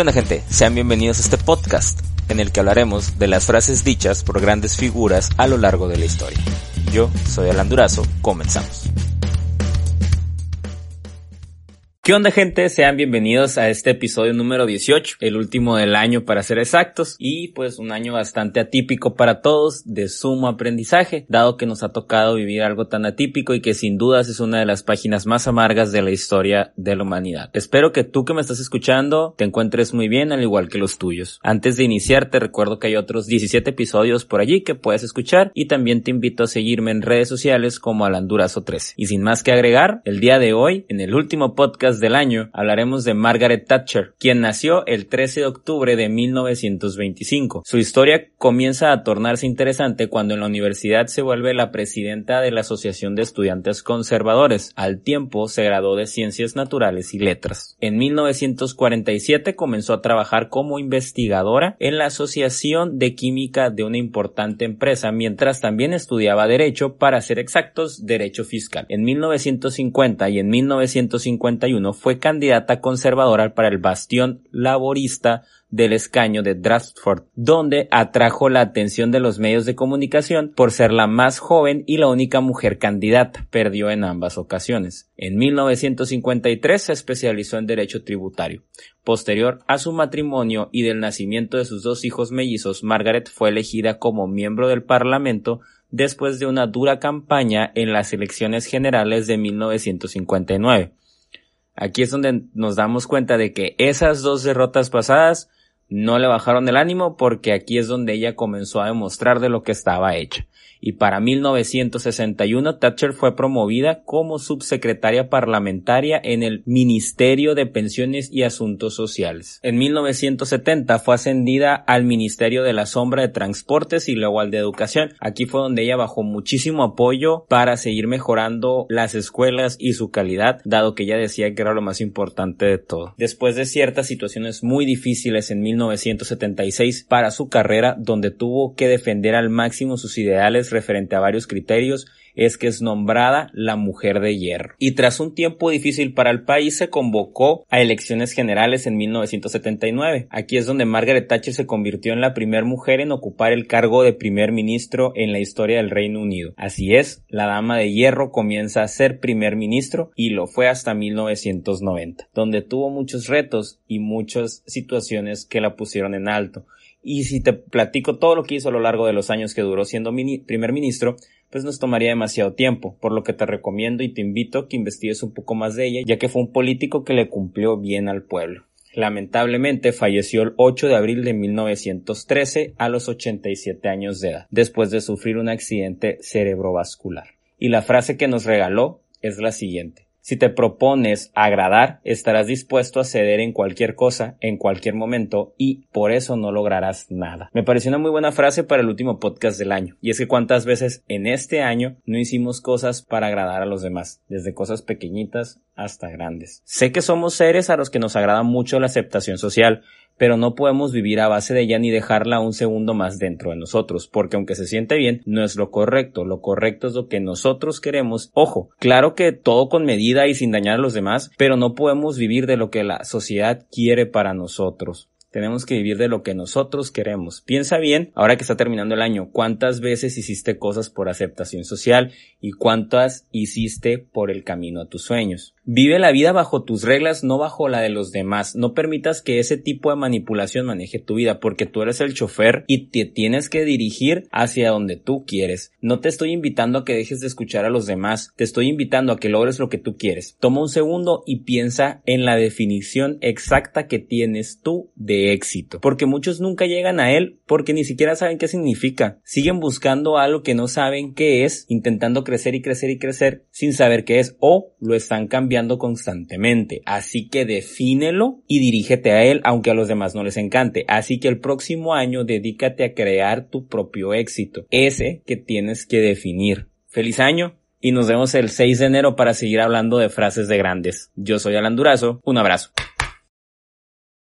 ¿Qué onda gente? Sean bienvenidos a este podcast en el que hablaremos de las frases dichas por grandes figuras a lo largo de la historia. Yo soy Alan Durazo, comenzamos. ¿Qué onda gente? Sean bienvenidos a este episodio número 18, el último del año para ser exactos y pues un año bastante atípico para todos, de sumo aprendizaje, dado que nos ha tocado vivir algo tan atípico y que sin dudas es una de las páginas más amargas de la historia de la humanidad. Espero que tú que me estás escuchando te encuentres muy bien al igual que los tuyos. Antes de iniciar te recuerdo que hay otros 17 episodios por allí que puedes escuchar y también te invito a seguirme en redes sociales como Alandurazo 13. Y sin más que agregar, el día de hoy, en el último podcast del año, hablaremos de Margaret Thatcher, quien nació el 13 de octubre de 1925. Su historia comienza a tornarse interesante cuando en la universidad se vuelve la presidenta de la Asociación de Estudiantes Conservadores. Al tiempo se graduó de Ciencias Naturales y Letras. En 1947 comenzó a trabajar como investigadora en la Asociación de Química de una importante empresa, mientras también estudiaba Derecho, para ser exactos, Derecho Fiscal. En 1950 y en 1951 fue candidata conservadora para el bastión laborista del escaño de Draftford, donde atrajo la atención de los medios de comunicación por ser la más joven y la única mujer candidata. Perdió en ambas ocasiones. En 1953 se especializó en derecho tributario. Posterior a su matrimonio y del nacimiento de sus dos hijos mellizos, Margaret fue elegida como miembro del Parlamento después de una dura campaña en las elecciones generales de 1959. Aquí es donde nos damos cuenta de que esas dos derrotas pasadas no le bajaron el ánimo porque aquí es donde ella comenzó a demostrar de lo que estaba hecha y para 1961 Thatcher fue promovida como subsecretaria parlamentaria en el Ministerio de Pensiones y Asuntos Sociales. En 1970 fue ascendida al Ministerio de la Sombra de Transportes y luego al de Educación. Aquí fue donde ella bajó muchísimo apoyo para seguir mejorando las escuelas y su calidad, dado que ella decía que era lo más importante de todo. Después de ciertas situaciones muy difíciles en 1976 para su carrera, donde tuvo que defender al máximo sus ideales referente a varios criterios es que es nombrada la mujer de hierro. Y tras un tiempo difícil para el país se convocó a elecciones generales en 1979. Aquí es donde Margaret Thatcher se convirtió en la primera mujer en ocupar el cargo de primer ministro en la historia del Reino Unido. Así es, la dama de hierro comienza a ser primer ministro y lo fue hasta 1990, donde tuvo muchos retos y muchas situaciones que la pusieron en alto y si te platico todo lo que hizo a lo largo de los años que duró siendo primer ministro, pues nos tomaría demasiado tiempo, por lo que te recomiendo y te invito que investigues un poco más de ella, ya que fue un político que le cumplió bien al pueblo. Lamentablemente falleció el 8 de abril de 1913 a los 87 años de edad, después de sufrir un accidente cerebrovascular. Y la frase que nos regaló es la siguiente. Si te propones agradar, estarás dispuesto a ceder en cualquier cosa, en cualquier momento, y por eso no lograrás nada. Me pareció una muy buena frase para el último podcast del año, y es que cuántas veces en este año no hicimos cosas para agradar a los demás, desde cosas pequeñitas hasta grandes. Sé que somos seres a los que nos agrada mucho la aceptación social, pero no podemos vivir a base de ella ni dejarla un segundo más dentro de nosotros, porque aunque se siente bien, no es lo correcto, lo correcto es lo que nosotros queremos. Ojo, claro que todo con medida y sin dañar a los demás, pero no podemos vivir de lo que la sociedad quiere para nosotros. Tenemos que vivir de lo que nosotros queremos. Piensa bien, ahora que está terminando el año, cuántas veces hiciste cosas por aceptación social y cuántas hiciste por el camino a tus sueños. Vive la vida bajo tus reglas, no bajo la de los demás. No permitas que ese tipo de manipulación maneje tu vida, porque tú eres el chofer y te tienes que dirigir hacia donde tú quieres. No te estoy invitando a que dejes de escuchar a los demás, te estoy invitando a que logres lo que tú quieres. Toma un segundo y piensa en la definición exacta que tienes tú de éxito, porque muchos nunca llegan a él porque ni siquiera saben qué significa. Siguen buscando algo que no saben qué es, intentando crecer y crecer y crecer sin saber qué es o lo están constantemente. Así que defínelo y dirígete a él, aunque a los demás no les encante. Así que el próximo año dedícate a crear tu propio éxito, ese que tienes que definir. Feliz año y nos vemos el 6 de enero para seguir hablando de frases de grandes. Yo soy Alan Durazo, un abrazo.